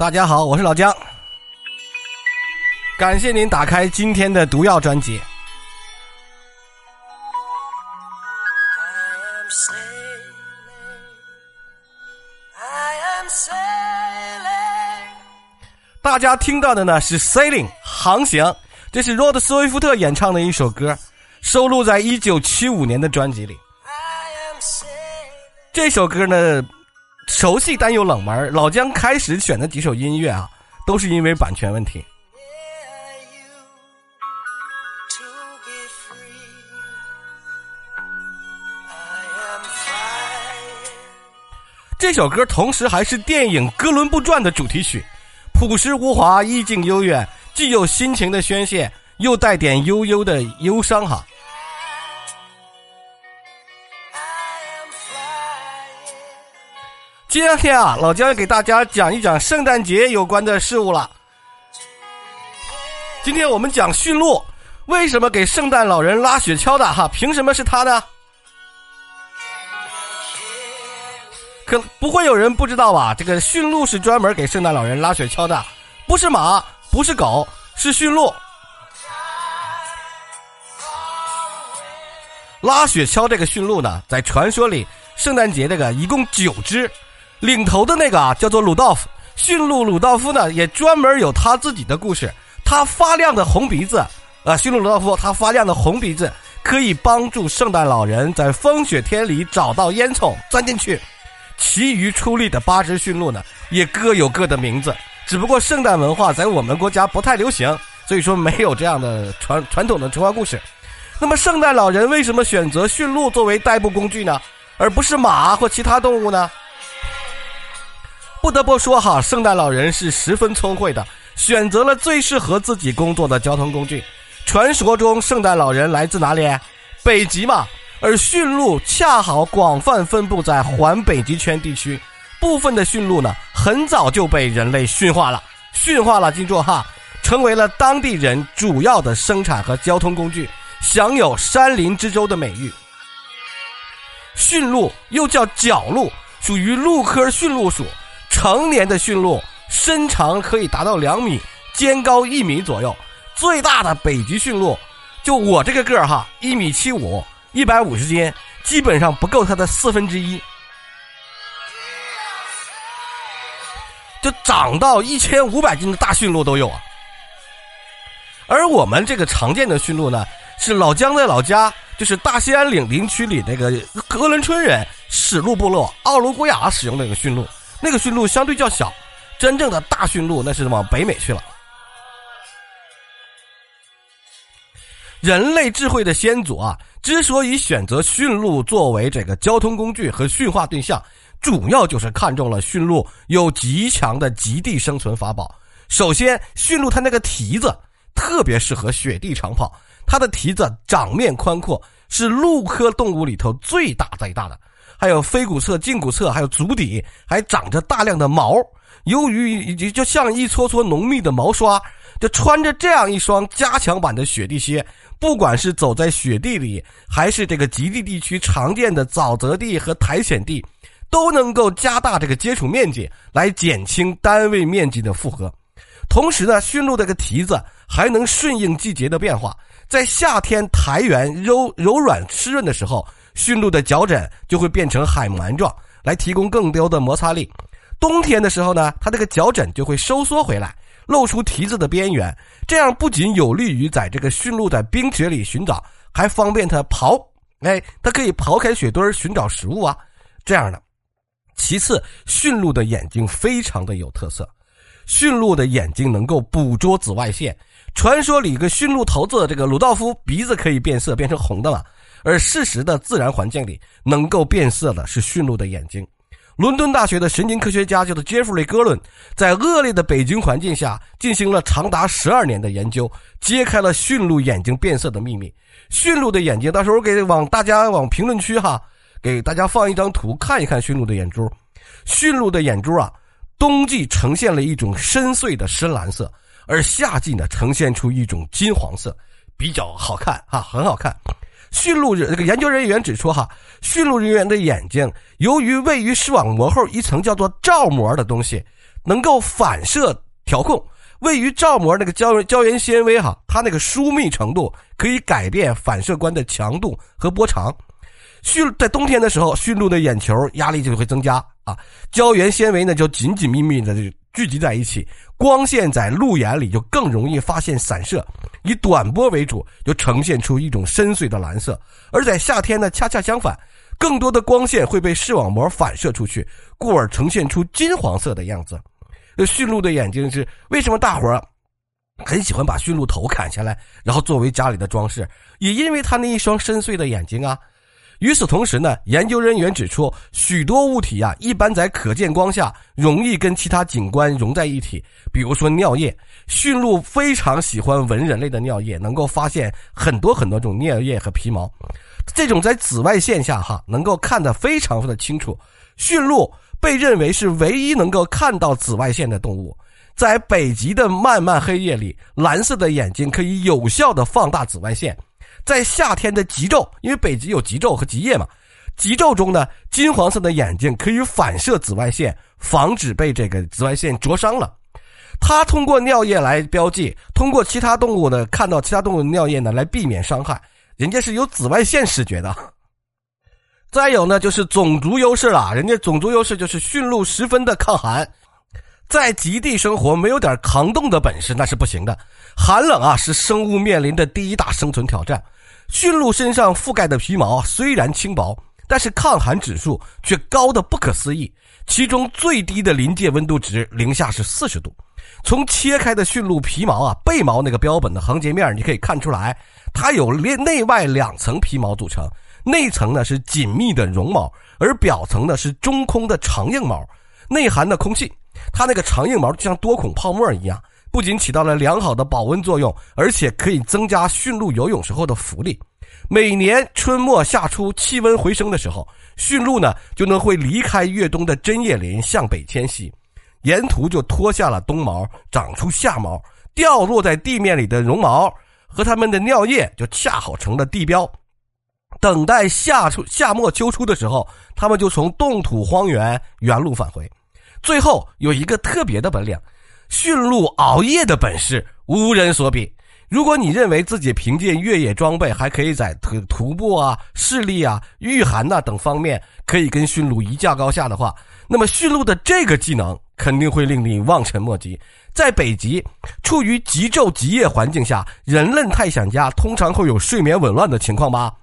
大家好，我是老姜，感谢您打开今天的毒药专辑。大家听到的呢是 “sailing” 航行，这是罗德斯威夫特演唱的一首歌，收录在一九七五年的专辑里。这首歌呢，熟悉但又冷门。老姜开始选的几首音乐啊，都是因为版权问题。这首歌同时还是电影《哥伦布传》的主题曲，朴实无华，意境悠远，既有心情的宣泄，又带点悠悠的忧伤哈。今天啊，老姜要给大家讲一讲圣诞节有关的事物了。今天我们讲驯鹿，为什么给圣诞老人拉雪橇的哈？凭什么是他呢？可不会有人不知道吧？这个驯鹿是专门给圣诞老人拉雪橇的，不是马，不是狗，是驯鹿。拉雪橇这个驯鹿呢，在传说里，圣诞节这个一共九只，领头的那个啊叫做鲁道夫。驯鹿鲁道夫呢，也专门有他自己的故事。他发亮的红鼻子，啊，驯鹿鲁道夫，他发亮的红鼻子可以帮助圣诞老人在风雪天里找到烟囱钻进去。其余出力的八只驯鹿呢，也各有各的名字。只不过圣诞文化在我们国家不太流行，所以说没有这样的传 传统的童话故事。那么，圣诞老人为什么选择驯鹿作为代步工具呢，而不是马或其他动物呢？不得不说哈，圣诞老人是十分聪慧的，选择了最适合自己工作的交通工具。传说中，圣诞老人来自哪里？北极嘛。而驯鹿恰好广泛分布在环北极圈地区，部分的驯鹿呢，很早就被人类驯化了，驯化了，记住哈，成为了当地人主要的生产和交通工具，享有“山林之州”的美誉。驯鹿又叫角鹿，属于鹿科驯鹿属，成年的驯鹿身长可以达到两米，肩高一米左右，最大的北极驯鹿，就我这个个儿哈，一米七五。一百五十斤，基本上不够它的四分之一，就长到一千五百斤的大驯鹿都有啊。而我们这个常见的驯鹿呢，是老姜在老家，就是大兴安岭林区里那个格伦春人史路部落奥卢古雅使用的那个驯鹿，那个驯鹿相对较小，真正的大驯鹿那是往北美去了。人类智慧的先祖啊，之所以选择驯鹿作为这个交通工具和驯化对象，主要就是看中了驯鹿有极强的极地生存法宝。首先，驯鹿它那个蹄子特别适合雪地长跑，它的蹄子掌面宽阔，是鹿科动物里头最大最大的。还有飞骨侧、胫骨侧，还有足底还长着大量的毛，由于就像一撮撮浓密的毛刷，就穿着这样一双加强版的雪地靴。不管是走在雪地里，还是这个极地地区常见的沼泽地和苔藓地，都能够加大这个接触面积，来减轻单位面积的负荷。同时呢，驯鹿这个蹄子还能顺应季节的变化，在夏天苔原柔柔软湿润的时候，驯鹿的脚枕就会变成海绵状，来提供更多的摩擦力。冬天的时候呢，它这个脚枕就会收缩回来。露出蹄子的边缘，这样不仅有利于在这个驯鹿在冰雪里寻找，还方便它刨。哎，它可以刨开雪堆寻找食物啊，这样的。其次，驯鹿的眼睛非常的有特色，驯鹿的眼睛能够捕捉紫外线。传说里，个驯鹿头子这个鲁道夫鼻子可以变色，变成红的嘛。而事实的自然环境里，能够变色的是驯鹿的眼睛。伦敦大学的神经科学家叫做杰弗里·戈伦，在恶劣的北京环境下进行了长达十二年的研究，揭开了驯鹿眼睛变色的秘密。驯鹿的眼睛，到时候给往大家往评论区哈，给大家放一张图看一看驯鹿的眼珠。驯鹿的眼珠啊，冬季呈现了一种深邃的深蓝色，而夏季呢，呈现出一种金黄色，比较好看哈，很好看。驯鹿人这个研究人员指出，哈，驯鹿人员的眼睛由于位于视网膜后一层叫做罩膜的东西，能够反射调控。位于罩膜那个胶胶原纤维哈，它那个疏密程度可以改变反射光的强度和波长。驯在冬天的时候，驯鹿的眼球压力就会增加啊，胶原纤维呢就紧紧密密的就聚集在一起，光线在鹿眼里就更容易发现散射，以短波为主，就呈现出一种深邃的蓝色。而在夏天呢，恰恰相反，更多的光线会被视网膜反射出去，故而呈现出金黄色的样子。驯鹿的眼睛是为什么大伙儿很喜欢把驯鹿头砍下来，然后作为家里的装饰？也因为它那一双深邃的眼睛啊。与此同时呢，研究人员指出，许多物体啊，一般在可见光下容易跟其他景观融在一起。比如说尿液，驯鹿非常喜欢闻人类的尿液，能够发现很多很多种尿液和皮毛。这种在紫外线下哈，能够看得非常的清楚。驯鹿。被认为是唯一能够看到紫外线的动物，在北极的漫漫黑夜里，蓝色的眼睛可以有效的放大紫外线。在夏天的极昼，因为北极有极昼和极夜嘛，极昼中呢，金黄色的眼睛可以反射紫外线，防止被这个紫外线灼伤了。它通过尿液来标记，通过其他动物呢看到其他动物的尿液呢来避免伤害。人家是有紫外线视觉的。再有呢，就是种族优势了。人家种族优势就是驯鹿十分的抗寒，在极地生活没有点抗冻的本事那是不行的。寒冷啊，是生物面临的第一大生存挑战。驯鹿身上覆盖的皮毛虽然轻薄，但是抗寒指数却高的不可思议。其中最低的临界温度值零下是四十度。从切开的驯鹿皮毛啊，背毛那个标本的横截面，你可以看出来，它有内内外两层皮毛组成。内层呢是紧密的绒毛，而表层呢是中空的长硬毛，内含的空气。它那个长硬毛就像多孔泡沫一样，不仅起到了良好的保温作用，而且可以增加驯鹿游泳时候的浮力。每年春末夏初气温回升的时候，驯鹿呢就能会离开越冬的针叶林向北迁徙，沿途就脱下了冬毛，长出夏毛，掉落在地面里的绒毛和它们的尿液就恰好成了地标。等待夏初、夏末秋初的时候，他们就从冻土荒原原路返回。最后有一个特别的本领，驯鹿熬夜的本事无人所比。如果你认为自己凭借越野装备还可以在徒徒步啊、视力啊、御寒呐等方面可以跟驯鹿一较高下的话，那么驯鹿的这个技能肯定会令你望尘莫及。在北极，处于极昼极夜环境下，人类探险家通常会有睡眠紊乱的情况吧？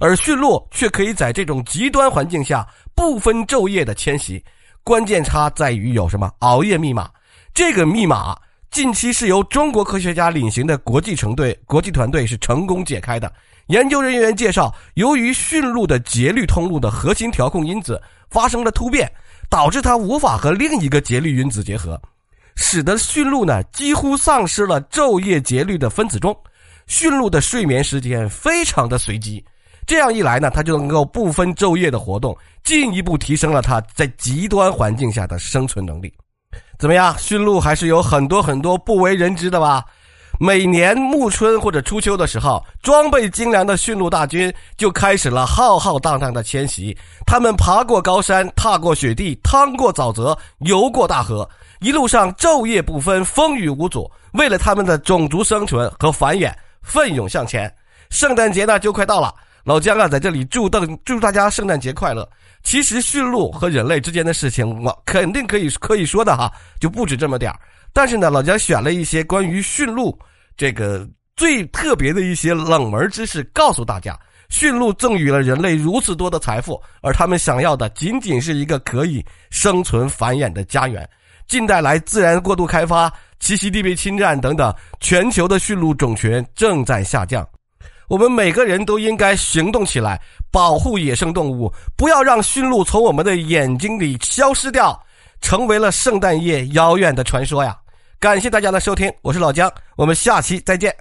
而驯鹿却可以在这种极端环境下不分昼夜的迁徙，关键差在于有什么熬夜密码。这个密码近期是由中国科学家领衔的国际成队国际团队是成功解开的。研究人员介绍，由于驯鹿的节律通路的核心调控因子发生了突变，导致它无法和另一个节律因子结合，使得驯鹿呢几乎丧失了昼夜节律的分子钟。驯鹿的睡眠时间非常的随机。这样一来呢，它就能够不分昼夜的活动，进一步提升了它在极端环境下的生存能力。怎么样？驯鹿还是有很多很多不为人知的吧？每年暮春或者初秋的时候，装备精良的驯鹿大军就开始了浩浩荡荡的迁徙。他们爬过高山，踏过雪地，趟过沼泽，游过大河，一路上昼夜不分，风雨无阻，为了他们的种族生存和繁衍，奋勇向前。圣诞节呢，就快到了。老姜啊，在这里祝邓祝大家圣诞节快乐。其实驯鹿和人类之间的事情，我肯定可以可以说的哈，就不止这么点儿。但是呢，老姜选了一些关于驯鹿这个最特别的一些冷门知识，告诉大家：驯鹿赠予了人类如此多的财富，而他们想要的仅仅是一个可以生存繁衍的家园。近代来，自然过度开发、栖息地被侵占等等，全球的驯鹿种群正在下降。我们每个人都应该行动起来，保护野生动物，不要让驯鹿从我们的眼睛里消失掉，成为了圣诞夜遥远的传说呀！感谢大家的收听，我是老姜，我们下期再见。